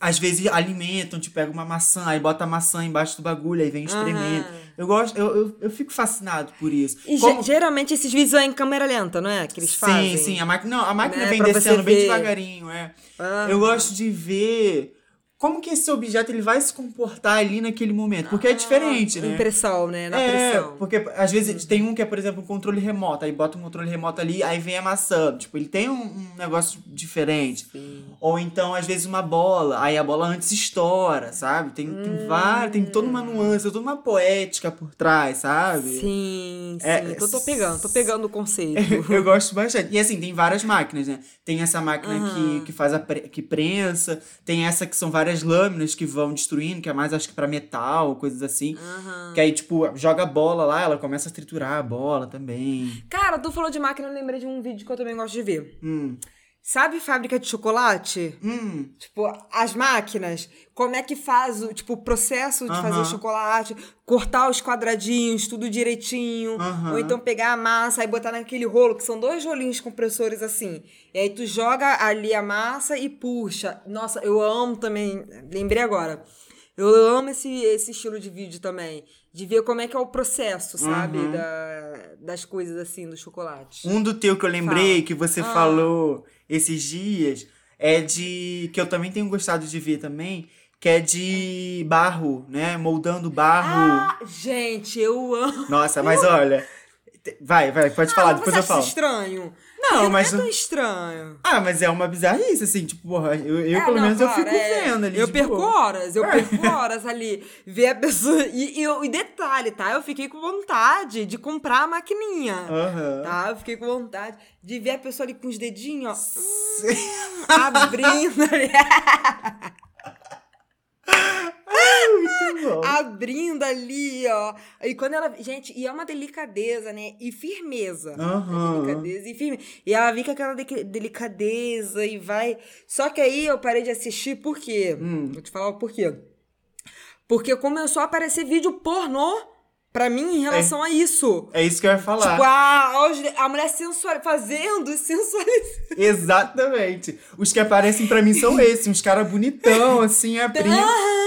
S2: Às vezes alimentam, te pega uma maçã, aí bota a maçã embaixo do bagulho, aí vem espremendo.
S1: Aham.
S2: Eu gosto, eu, eu, eu fico fascinado por isso.
S1: E
S2: Como-
S1: ge- geralmente esses vídeos é em câmera lenta, não é? Que eles fazem.
S2: Sim, sim. A máquina, não, a máquina
S1: Né,
S2: vem
S1: pra
S2: descendo bem devagarinho, é.
S1: Ah.
S2: Eu gosto de ver como que esse objeto ele vai se comportar ali naquele momento. Porque é diferente, né?
S1: Impressão, né? Na
S2: é,
S1: pressão.
S2: porque às vezes tem um que é, por exemplo, um controle remoto. Aí bota um controle remoto ali, aí vem amassando. Tipo, ele tem um, um negócio diferente. Ou então, às vezes, uma bola. Aí a bola antes estoura, sabe? Tem,
S1: Hum.
S2: tem várias, tem toda uma nuance, toda uma poética por trás, sabe?
S1: Sim, sim.
S2: É,
S1: tô, tô pegando, tô pegando o conceito.
S2: Eu gosto bastante. E assim, tem várias máquinas, né? Tem essa máquina que, que faz a pre- que prensa, tem essa que são várias lâminas que vão destruindo, que é mais acho que pra metal, coisas assim. Que aí, tipo, joga a bola lá, ela começa a triturar a bola também.
S1: Cara, tu falou de máquina, eu lembrei de um vídeo que eu também gosto de ver.
S2: Hum.
S1: Sabe fábrica de chocolate?
S2: Hum.
S1: Tipo, as máquinas, como é que faz o, tipo, o processo de fazer o chocolate, cortar os quadradinhos, tudo direitinho,
S2: Aham.
S1: ou então pegar a massa e botar naquele rolo, que são dois rolinhos compressores assim. E aí tu joga ali a massa e puxa. Nossa, eu amo também, lembrei agora. Eu amo esse, esse estilo de vídeo também, de ver como é que é o processo, sabe,
S2: Uhum.
S1: da, das coisas assim, do chocolate.
S2: Um do teu que eu lembrei,
S1: Fala.
S2: que você
S1: Ah.
S2: falou esses dias, é de. que eu também tenho gostado de ver também, que é de barro, né? Moldando barro.
S1: Ah, gente, eu amo.
S2: Nossa, mas olha. Vai, vai, pode falar,
S1: Ah,
S2: depois
S1: você
S2: eu falo.
S1: estranho?
S2: Não, mas-
S1: Não é tão estranho.
S2: Ah, mas é uma bizarrice, assim, tipo, porra, eu, eu
S1: É,
S2: pelo
S1: não,
S2: menos eu
S1: claro,
S2: fico
S1: é.
S2: vendo ali.
S1: Eu
S2: de
S1: perco horas, eu perco horas ali. Ver a pessoa. E, e, eu- e detalhe, tá? Eu fiquei com vontade de comprar a maquininha.
S2: Aham.
S1: Tá? Eu fiquei com vontade de ver a pessoa ali com os dedinhos, ó. hum, abrindo ali.
S2: Muito bom.
S1: abrindo ali, ó. E quando ela. Gente, e é uma delicadeza, né? E firmeza.
S2: Aham.
S1: Delicadeza e firme. E ela fica aquela de- delicadeza e vai. Só que aí eu parei de assistir por quê?
S2: Hum.
S1: Vou te falar o porquê. Porque começou a aparecer vídeo pornô pra mim em relação a isso.
S2: É isso que eu ia falar.
S1: Tipo, a, a mulher sensual, fazendo sensualizando.
S2: Exatamente. Os que aparecem pra mim são esses, uns caras bonitão, assim, abrindo.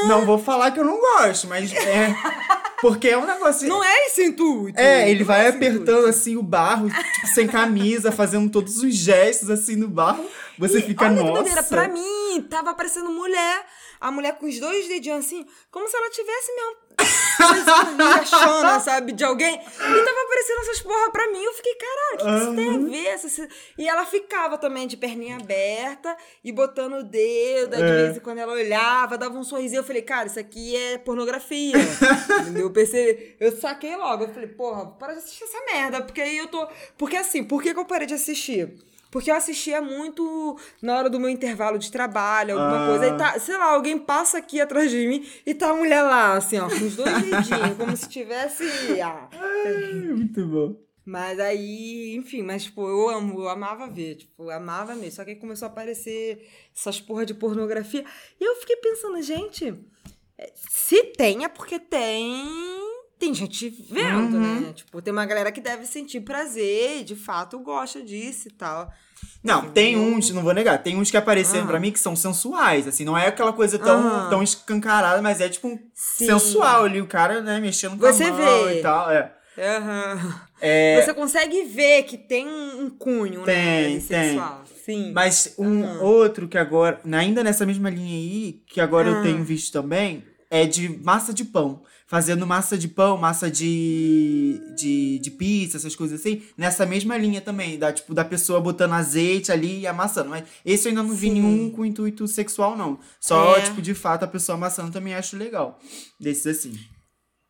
S2: Não vou falar que eu não gosto, mas é. Porque é um negócio.
S1: Não é esse intuito.
S2: É, ele
S1: Não
S2: vai
S1: é
S2: apertando
S1: intuito.
S2: assim o barro, tipo, sem camisa, fazendo todos os gestos assim no barro. Você
S1: E
S2: fica,
S1: olha que
S2: nossa.
S1: doideira, pra mim, tava aparecendo mulher, a mulher com os dois dedinhos assim, como se ela tivesse mesmo achando, sabe, de alguém. E tava aparecendo essas porra pra mim. Eu fiquei, caralho, o que, que isso tem a ver? Essa- E ela ficava também de perninha aberta e botando o dedo, de
S2: É.
S1: vez em quando ela olhava, dava um sorrisinho. Eu falei, cara, isso aqui é pornografia. Eu percebi, eu saquei logo. Eu falei, porra, para de assistir essa merda, porque aí eu tô. Porque assim, por que, que eu parei de assistir? Porque eu assistia muito na hora do meu intervalo de trabalho, alguma
S2: Ah.
S1: coisa. Aí tá, sei lá, alguém passa aqui atrás de mim e tá a mulher lá, assim, ó, com os dois dedinhos, como se tivesse. Ah.
S2: Muito bom.
S1: Mas aí, enfim, mas, tipo, eu amo, eu amava ver, tipo, eu amava mesmo. Só que aí começou a aparecer essas porra de pornografia. E eu fiquei pensando, gente, é, se tem é porque tem. Tem gente vendo, né? Tipo, tem uma galera que deve sentir prazer e de fato gosta disso e tal.
S2: Não, tem uns, não vou negar, tem uns que apareceram
S1: Ah.
S2: pra mim que são sensuais, assim, não é aquela coisa tão,
S1: Aham.
S2: tão escancarada, mas é tipo
S1: Sim.
S2: sensual ali, o cara, né, mexendo com
S1: Você
S2: a mão
S1: vê.
S2: e tal. É.
S1: Aham.
S2: É,
S1: Você consegue ver que tem um cunho, né?
S2: Tem,
S1: ali
S2: tem.
S1: Sexual. Sim.
S2: Mas um
S1: Aham.
S2: outro que agora, ainda nessa mesma linha aí, que agora eu
S1: Ah.
S2: tenho visto também, é de massa de pão. Fazendo massa de pão, massa de, de, de pizza, essas coisas assim, nessa mesma linha também, da, tipo, da pessoa botando azeite ali e amassando. Mas esse eu ainda não vi
S1: Sim.
S2: nenhum com intuito sexual, não. Só,
S1: É.
S2: tipo, de fato, a pessoa amassando também acho legal. Desses assim.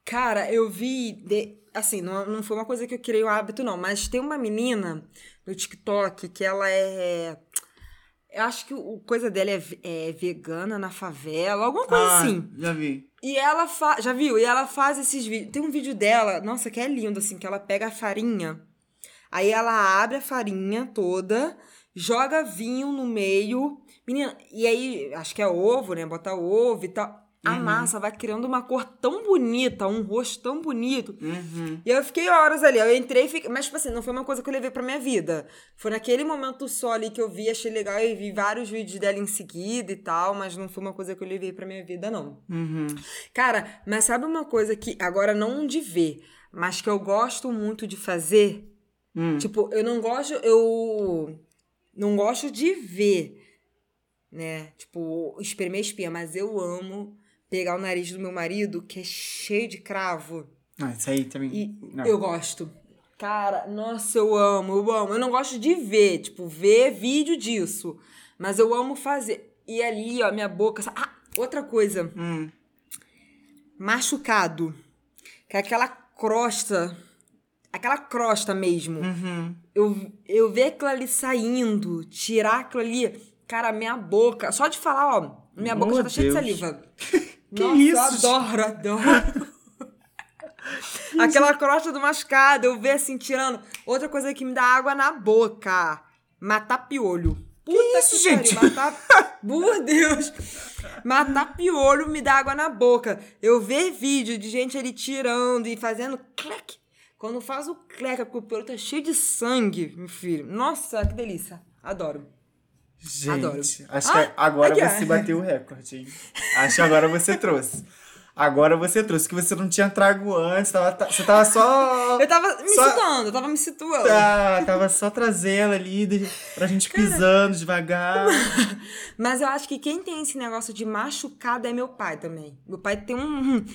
S1: Cara, eu vi. de- Assim, não, não foi uma coisa que eu criei o hábito, não. Mas tem uma menina no TikTok que ela é. Eu acho que o coisa dela é, é vegana na favela, alguma coisa
S2: Ah,
S1: assim.
S2: Já vi.
S1: E ela faz. Já viu? E ela faz esses vídeos. Tem um vídeo dela, nossa, que é lindo, assim, que ela pega a farinha. Aí ela abre a farinha toda, joga vinho no meio. Menina, e aí, acho que é ovo, né? Bota ovo e tal. A massa vai criando uma cor tão bonita, um rosto tão bonito.
S2: Uhum.
S1: E eu fiquei horas ali. Eu entrei e fiquei. Mas, tipo assim, não foi uma coisa que eu levei pra minha vida. Foi naquele momento só ali que eu vi, achei legal e vi vários vídeos dela em seguida e tal, mas não foi uma coisa que eu levei pra minha vida, não.
S2: Uhum.
S1: Cara, mas sabe uma coisa que, agora não de ver, mas que eu gosto muito de fazer?
S2: Hum.
S1: Tipo, eu não gosto, eu não gosto de ver, né? Tipo, espremer espinha, mas eu amo pegar o nariz do meu marido, que é cheio de cravo,
S2: Ah, isso aí também.
S1: e
S2: não.
S1: eu gosto. Cara, nossa, eu amo, eu amo. Eu não gosto de ver, tipo, ver vídeo disso. Mas eu amo fazer. E ali, ó, minha boca. Ah, outra coisa
S2: Hum.
S1: machucado. Que é aquela crosta. Aquela crosta mesmo.
S2: Uhum.
S1: Eu, eu ver aquilo ali saindo, tirar aquilo ali. Cara, minha boca. Só de falar, ó. Minha boca
S2: Oh,
S1: já tá cheia de saliva.
S2: Que
S1: Nossa,
S2: isso,
S1: eu adoro, adoro. Aquela crosta do machucado, eu ver assim, tirando. Outra coisa que me dá água na boca. Matar piolho. Puta
S2: isso,
S1: pariu,
S2: gente?
S1: Matar. Por Deus! Matar piolho me dá água na boca. Eu ver vídeo de gente ali tirando e fazendo clec. Quando faz o cleca, porque o piolho tá cheio de sangue, meu filho. Nossa, que delícia. Adoro.
S2: Gente,
S1: Adoro.
S2: acho
S1: Ah,
S2: que agora
S1: aqui, ó.
S2: você bateu o recorde, hein? Acho que agora você trouxe. Agora você trouxe, que você não tinha trago antes, tava, você tava só.
S1: Eu tava me
S2: Só-
S1: situando, eu tava me situando.
S2: Tá, tava só trazendo ali, pra gente pisando devagar.
S1: Mas eu acho que quem tem esse negócio de machucado é meu pai também. Meu pai tem um.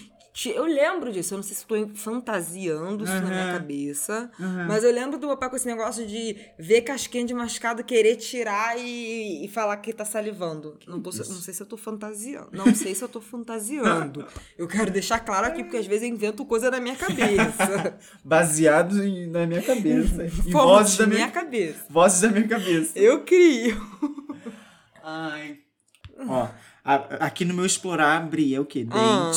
S1: Eu lembro disso, eu não sei se estou fantasiando isso na minha cabeça, mas eu lembro do meu pai com esse negócio de ver casquinha de machucado, querer tirar e, e falar que tá salivando. Não, tô- não sei se eu tô fantasiando. Não sei se eu tô fantasiando. Eu quero deixar claro aqui, porque às vezes eu invento coisa na minha cabeça.
S2: Baseado em- na minha cabeça. Em vozes da
S1: minha
S2: minha,
S1: cabeça.
S2: vozes da minha cabeça.
S1: Eu crio.
S2: Ai. Ó, a- aqui no meu explorar abri é o quê?
S1: Ah.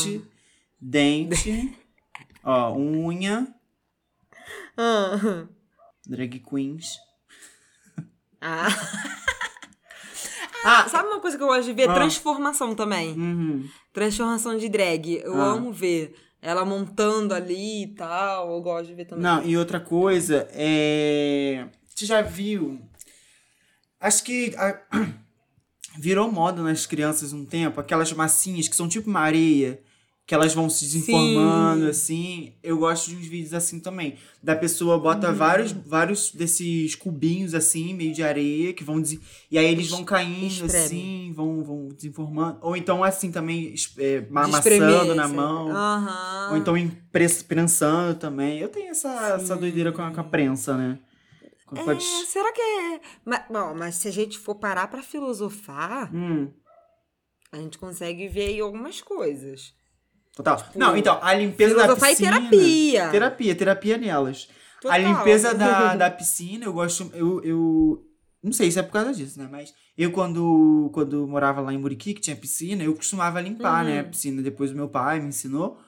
S2: Dente, ó, unha,
S1: Ah.
S2: drag queens.
S1: Ah.
S2: Ah,
S1: Sabe uma coisa que eu gosto de ver?
S2: Ah.
S1: Transformação também.
S2: Uhum.
S1: Transformação de drag. Eu
S2: Ah.
S1: amo ver. Ela montando ali e tal. Eu gosto de ver também.
S2: Não, e outra coisa é. Você já viu? Acho que a- virou moda nas crianças um tempo, aquelas massinhas que são tipo uma areia, que elas vão se desinformando,
S1: Sim.
S2: assim. Eu gosto de uns vídeos assim também. Da pessoa bota
S1: Uhum.
S2: vários, vários desses cubinhos assim, meio de areia, que vão. des- E aí eles vão caindo
S1: espreme.
S2: assim, vão, vão desinformando. Ou então assim também, é, amassando na mão.
S1: Aham.
S2: Ou então prensando também. Eu tenho essa, essa doideira com a, com a prensa, né?
S1: É,
S2: pode-
S1: será que é. Mas, bom, mas se a gente for parar pra filosofar,
S2: Hum,
S1: a gente consegue ver aí algumas coisas.
S2: Total. Não, então, a limpeza da
S1: e
S2: piscina...
S1: terapia.
S2: Terapia, terapia nelas.
S1: Total.
S2: A limpeza da, da piscina, eu gosto... Eu, eu Não sei se é por causa disso, né? Mas eu, quando, quando morava lá em Muriqui, que tinha piscina, eu costumava limpar, né? A
S1: Uhum.
S2: piscina. Depois o meu pai me ensinou.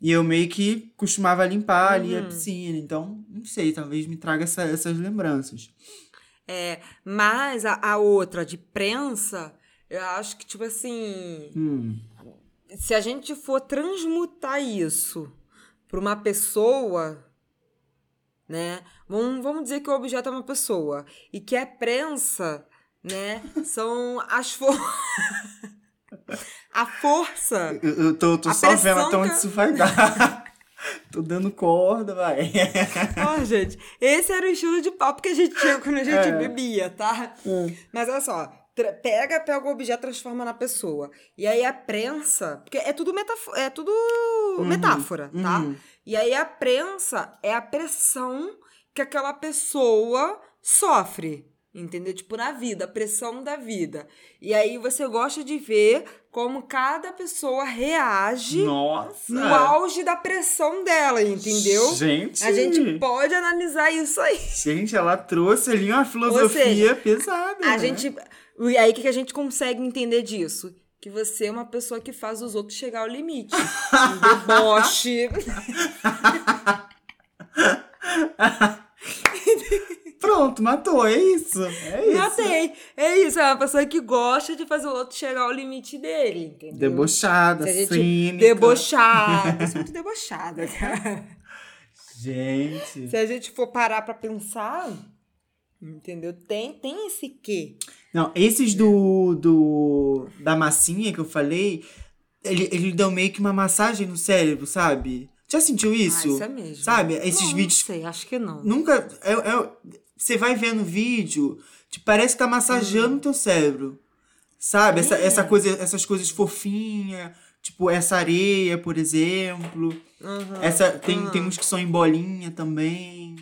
S2: E eu meio que costumava limpar ali a
S1: Uhum.
S2: piscina. Então, não sei, talvez me traga essa- essas lembranças.
S1: É, mas a, a outra de prensa, eu acho que, tipo assim,
S2: Hum.
S1: Se a gente for transmutar isso para uma pessoa, né? Vamos, vamos dizer que o objeto é uma pessoa e que a prensa, né? São as for... a força.
S2: Eu, eu tô, tô
S1: A
S2: só vendo até onde isso vai dar. tô dando corda, vai.
S1: Ó, gente, esse era o estilo de papo que a gente tinha quando a gente
S2: É.
S1: bebia, tá? Mas olha só, pega, pega o objeto, transforma na pessoa. E aí a prensa, porque é tudo metáfora, é tudo metáfora, tá?
S2: uhum.
S1: E aí a prensa é a pressão que aquela pessoa sofre. Entendeu? Tipo, na vida, a pressão da vida. E aí você gosta de ver como cada pessoa reage
S2: Nossa!
S1: no auge da pressão dela, entendeu?
S2: Gente!
S1: A gente pode analisar isso aí.
S2: Gente, ela trouxe ali uma filosofia
S1: seja,
S2: pesada.
S1: A
S2: né?
S1: gente. E aí, o que que a gente consegue entender disso? Que você é uma pessoa que faz os outros chegar ao limite. Um deboche.
S2: Pronto, matou, é isso. É isso.
S1: Matei. É isso, é uma pessoa que gosta de fazer o outro chegar ao limite dele, entendeu?
S2: Debochada, cínica.
S1: debochada. Eu sou muito debochada, cara.
S2: Gente.
S1: Se a gente for parar pra pensar, entendeu? Tem, tem esse quê.
S2: Não, esses do, do da massinha que eu falei, ele, ele deu meio que uma massagem no cérebro, sabe? Já sentiu isso?
S1: Ah, isso é mesmo.
S2: Sabe? Esses
S1: não,
S2: vídeos.
S1: Não sei, acho que não.
S2: Nunca. É, é- você vai vendo o vídeo, te parece que tá massageando o teu cérebro. Sabe? Essa,
S1: Hum. É.
S2: essa coisa, essas coisas fofinhas. Tipo, essa areia, por exemplo.
S1: Uhum,
S2: Essa, tem,
S1: uhum.
S2: tem uns que são em bolinha também.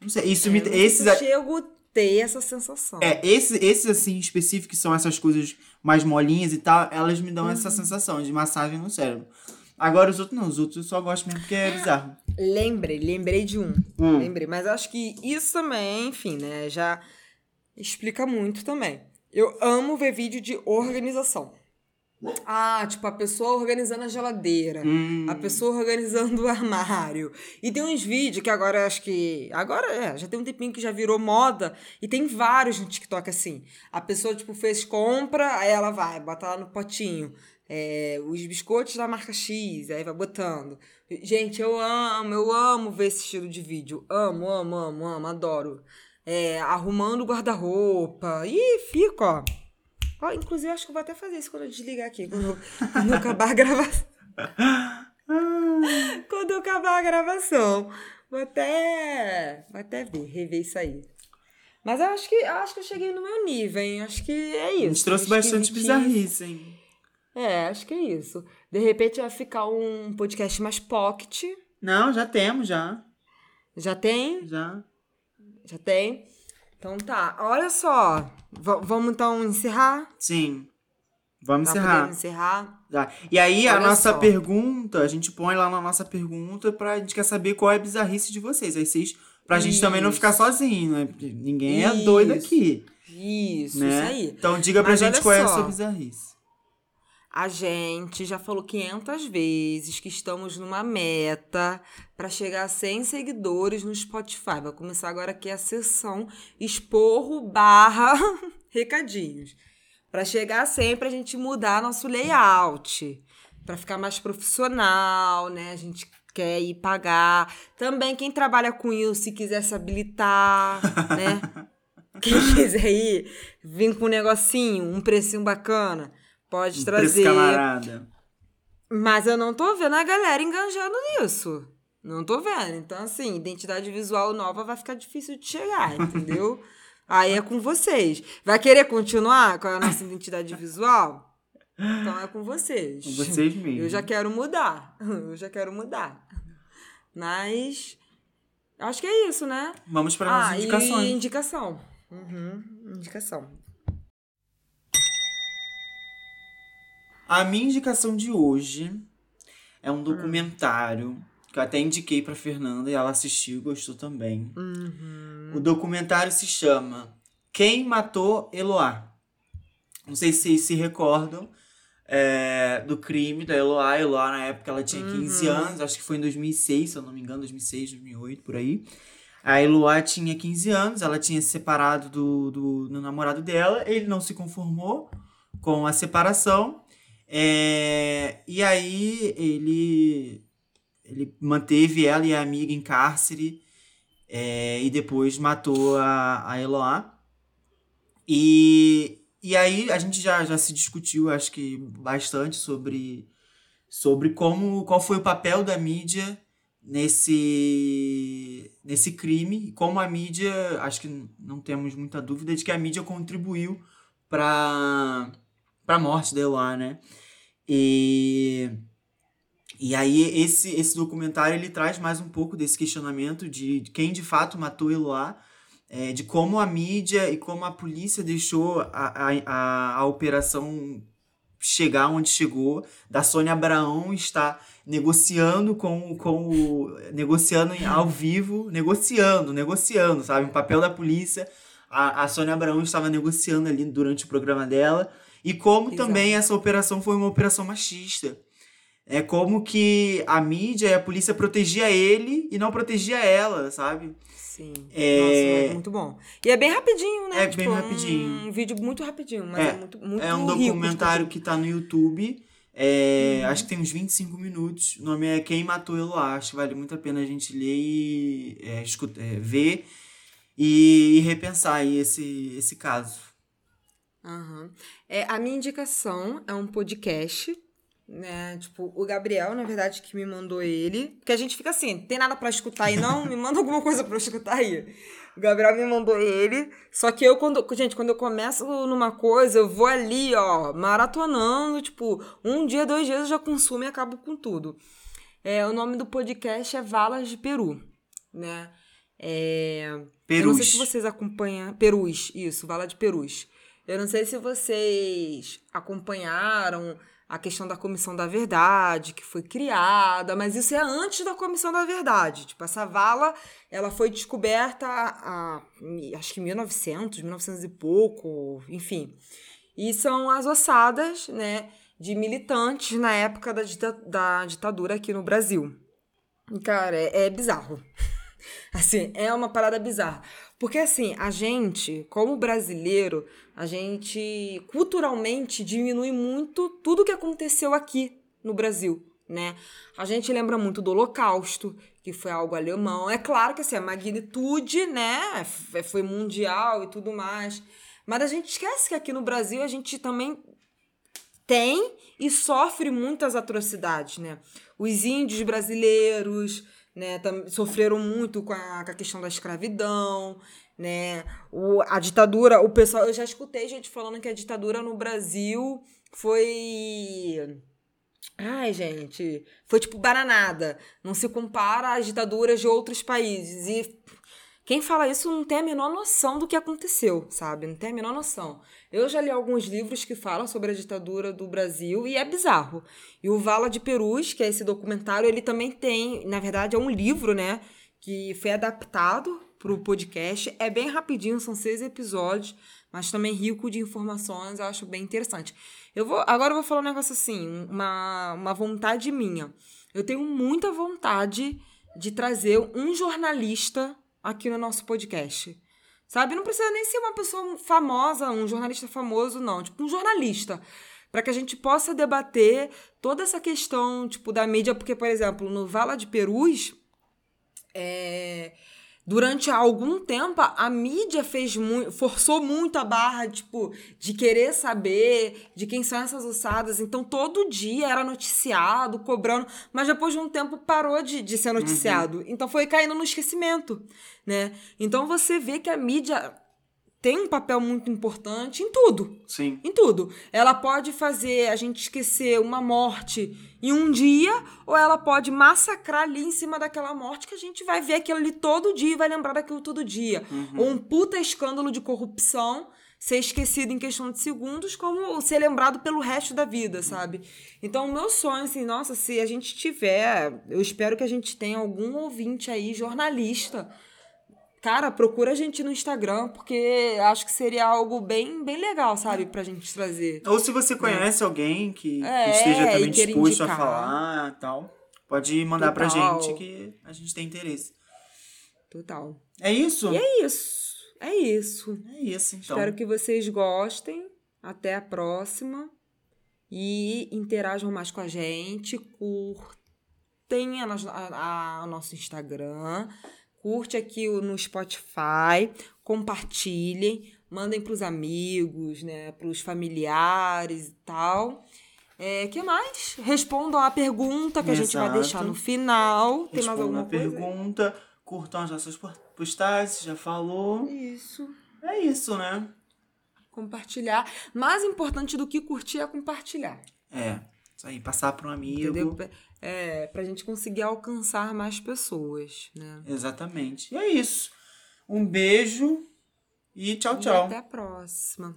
S2: Não sei. Isso
S1: É,
S2: me. Esses,
S1: chego ter essa sensação.
S2: é, esses, esses assim, específicos, que são essas coisas mais molinhas e tal, elas me dão
S1: Uhum.
S2: essa sensação de massagem no cérebro. Agora os outros não, os outros eu só gosto mesmo porque é bizarro.
S1: Lembrei, lembrei de um.
S2: Hum.
S1: Lembrei, mas acho que isso também, enfim, né, já explica muito também. Eu amo ver vídeo de organização. Ah, tipo, a pessoa organizando a geladeira.
S2: Hum.
S1: A pessoa organizando o armário. E tem uns vídeos que agora eu acho que. Agora é, já tem um tempinho que já virou moda. E tem vários no TikTok assim. A pessoa, tipo, fez compra, aí ela vai, bota lá no potinho. é, os biscoitos da marca X, aí vai botando. Gente, eu amo, eu amo ver esse estilo de vídeo. Amo, amo, amo, amo, adoro. É, arrumando o guarda-roupa. E fico, ó. Ó, inclusive, acho que eu vou até fazer isso quando eu desligar aqui. Quando eu, quando eu acabar a gravação. Quando eu acabar a gravação. Vou até. Vou até ver, rever isso aí. Mas eu acho que, eu acho que eu cheguei no meu nível, hein? Acho que é isso.
S2: A gente trouxe
S1: Acho
S2: bastante bizarrice, hein?
S1: É, acho que é isso. De repente vai ficar um podcast mais pocket.
S2: Não, já temos, já.
S1: Já tem?
S2: Já.
S1: Já tem? Então tá. Olha só. V- vamos então encerrar?
S2: Sim. Vamos
S1: Tá
S2: encerrar.
S1: encerrar?
S2: Tá. E aí, a
S1: Olha
S2: nossa
S1: só.
S2: pergunta, a gente põe lá na nossa pergunta pra gente quer saber qual é a bizarrice de vocês. Aí vocês. Pra gente também não
S1: Isso.
S2: ficar sozinho, né? Ninguém é doido
S1: Isso.
S2: aqui.
S1: Isso,
S2: né?
S1: isso aí.
S2: Então diga pra
S1: Mas
S2: gente qual é a
S1: só.
S2: sua bizarrice.
S1: A gente já falou 500 vezes que estamos numa meta para chegar a 100 seguidores no Spotify. Vai começar agora aqui a sessão esporro barra recadinhos. Para chegar a 100, pra gente mudar nosso layout, para ficar mais profissional, né? A gente quer ir pagar. Também quem trabalha com isso, se quiser se habilitar, né? Quem quiser ir, vir com um negocinho, um precinho bacana, pode trazer.
S2: camarada.
S1: Mas eu não tô vendo a galera enganjando nisso. Não tô vendo. Então, assim, identidade visual nova vai ficar difícil de chegar, entendeu? Aí é com vocês. Vai querer continuar com a nossa identidade visual? Então é com vocês.
S2: Com vocês mesmo.
S1: Eu já quero mudar. Eu já quero mudar. Mas. Acho que é isso, né?
S2: Vamos para
S1: ah,
S2: as indicações.
S1: e indicação. Uhum, indicação.
S2: A minha indicação de hoje é
S1: Hum.
S2: um documentário que eu até indiquei pra Fernanda e ela assistiu e gostou também.
S1: Uhum.
S2: O documentário se chama Quem Matou Eloá. Não sei se vocês se recordam é, do crime da Eloá. Eloá, na época, ela tinha 15 anos, acho que foi em 2006, se eu não me engano, 2006, 2008, por aí. A Eloá tinha 15 anos, ela tinha se separado do, do, do namorado dela, ele não se conformou com a separação, é, e aí ele, ele manteve ela e a amiga em cárcere, é, e depois matou a, a Eloá. E, e aí a gente já, já se discutiu, acho que bastante, sobre, sobre como qual foi o papel da mídia nesse, nesse crime, como a mídia, acho que não temos muita dúvida de que a mídia contribuiu para a morte da Eloá, né? E, e aí esse, esse documentário ele traz mais um pouco desse questionamento de quem de fato matou Eloá, é, de como a mídia e como a polícia deixou a, a, a, a operação chegar onde chegou, da Sônia Abraão estar negociando com, com o. negociando ao vivo, negociando, negociando, sabe? O papel da polícia. A, a Sônia Abraão estava negociando ali durante o programa dela. E como
S1: Exato.
S2: também essa operação foi uma operação machista. É como que a mídia e a polícia protegia ele e não protegia ela, sabe?
S1: Sim.
S2: É-
S1: Nossa, é muito bom. E é bem rapidinho, né?
S2: É bem rapidinho.
S1: Um vídeo muito rapidinho, mas
S2: É,
S1: é, muito, muito
S2: É um documentário
S1: conteúdo.
S2: que tá no YouTube. É,
S1: Uhum.
S2: Acho que tem uns 25 minutos. O nome é Quem Matou Eloá. Acho que vale muito a pena a gente ler e é, escuta- é, ver e, e repensar esse, esse caso.
S1: Aham. É, a minha indicação é um podcast, né? Tipo, o Gabriel, na verdade, que me mandou ele. Porque a gente fica assim, tem nada pra escutar aí não? Me manda alguma coisa pra eu escutar aí. O Gabriel me mandou ele. Só que eu, quando. Gente, quando eu começo numa coisa, eu vou ali, ó, maratonando. Tipo, um dia, dois dias eu já consumo e acabo com tudo. É, o nome do podcast é Valas de Peru, né? É, eu não sei
S2: Perus.
S1: se vocês acompanham. Perus, isso, Vala de Perus. Eu não sei se vocês acompanharam a questão da Comissão da Verdade, que foi criada, mas isso é antes da Comissão da Verdade. Tipo, essa vala, ela foi descoberta a, acho que 1900, 1900 e pouco, enfim. E são as ossadas, né, de militantes na época da, dita- da ditadura aqui no Brasil. Cara, é, é bizarro. Assim, é uma parada bizarra. Porque, assim, a gente, como brasileiro, a gente culturalmente diminui muito tudo que aconteceu aqui no Brasil, né? A gente lembra muito do Holocausto, que foi algo alemão. É claro que, assim, a magnitude, né, f- foi mundial e tudo mais. Mas a gente esquece que aqui no Brasil a gente também tem e sofre muitas atrocidades, né? Os índios brasileiros, né, sofreram muito com a, com a questão da escravidão, né? O, a ditadura, o pessoal, eu já escutei gente falando que a ditadura no Brasil foi Ai, gente, foi tipo bananada. Não se compara às ditaduras de outros países. E quem fala isso não tem a menor noção do que aconteceu, sabe? Não tem a menor noção. Eu já li alguns livros que falam sobre a ditadura do Brasil e é bizarro. E o Vala de Perus, que é esse documentário, ele também tem, na verdade, é um livro, né? Que foi adaptado para o podcast. É bem rapidinho, são seis episódios, mas também rico de informações, eu acho bem interessante. Eu vou, agora eu vou falar um negócio assim, uma, uma vontade minha. Eu tenho muita vontade de trazer um jornalista aqui no nosso podcast. Sabe? Não precisa nem ser uma pessoa famosa, um jornalista famoso, não. Tipo, um jornalista. Para que a gente possa debater toda essa questão, tipo, da mídia. Porque, por exemplo, no Vala de Perus, é, durante algum tempo a mídia fez muito, forçou muito a barra, tipo, de querer saber de quem são essas ossadas. Então todo dia era noticiado, cobrando, mas depois de um tempo parou de, de ser noticiado. Então foi caindo no esquecimento, né? Então você vê que a mídia tem um papel muito importante em tudo.
S2: Sim.
S1: Em tudo. Ela pode fazer a gente esquecer uma morte em um dia, ou ela pode massacrar ali em cima daquela morte que a gente vai ver aquilo ali todo dia e vai lembrar daquilo todo dia. Ou um puta escândalo de corrupção ser esquecido em questão de segundos, como ser lembrado pelo resto da vida, sabe? Então, o meu sonho, assim, nossa, se a gente tiver, eu espero que a gente tenha algum ouvinte aí, jornalista, cara, procura a gente no Instagram, porque acho que seria algo bem, bem legal, sabe, pra gente trazer.
S2: Ou se você conhece alguém que, que
S1: É,
S2: esteja também disposto a
S1: indicar.
S2: falar e tal, pode mandar pra
S1: Total.
S2: gente que a gente tem interesse.
S1: Total.
S2: É isso?
S1: E é isso. É isso.
S2: É isso, então.
S1: Espero que vocês gostem. Até a próxima. E interajam mais com a gente. Curtem a, a- a- o nosso Instagram. Curte aqui no Spotify. Compartilhem. Mandem pros amigos, né? Pros familiares e tal. É, que mais? Respondam a pergunta que a gente vai
S2: Exato.
S1: deixar no final. Tem mais alguma
S2: a
S1: coisa?
S2: pergunta, curtam as nossas po- postagens, já falou.
S1: Isso.
S2: É isso, né?
S1: Compartilhar. Mais importante do que curtir é compartilhar.
S2: É. Isso aí, passar para um amigo.
S1: Entendeu? É, pra gente conseguir alcançar mais pessoas, né?
S2: Exatamente. E é isso. Um beijo e tchau,
S1: E
S2: tchau.
S1: até a próxima.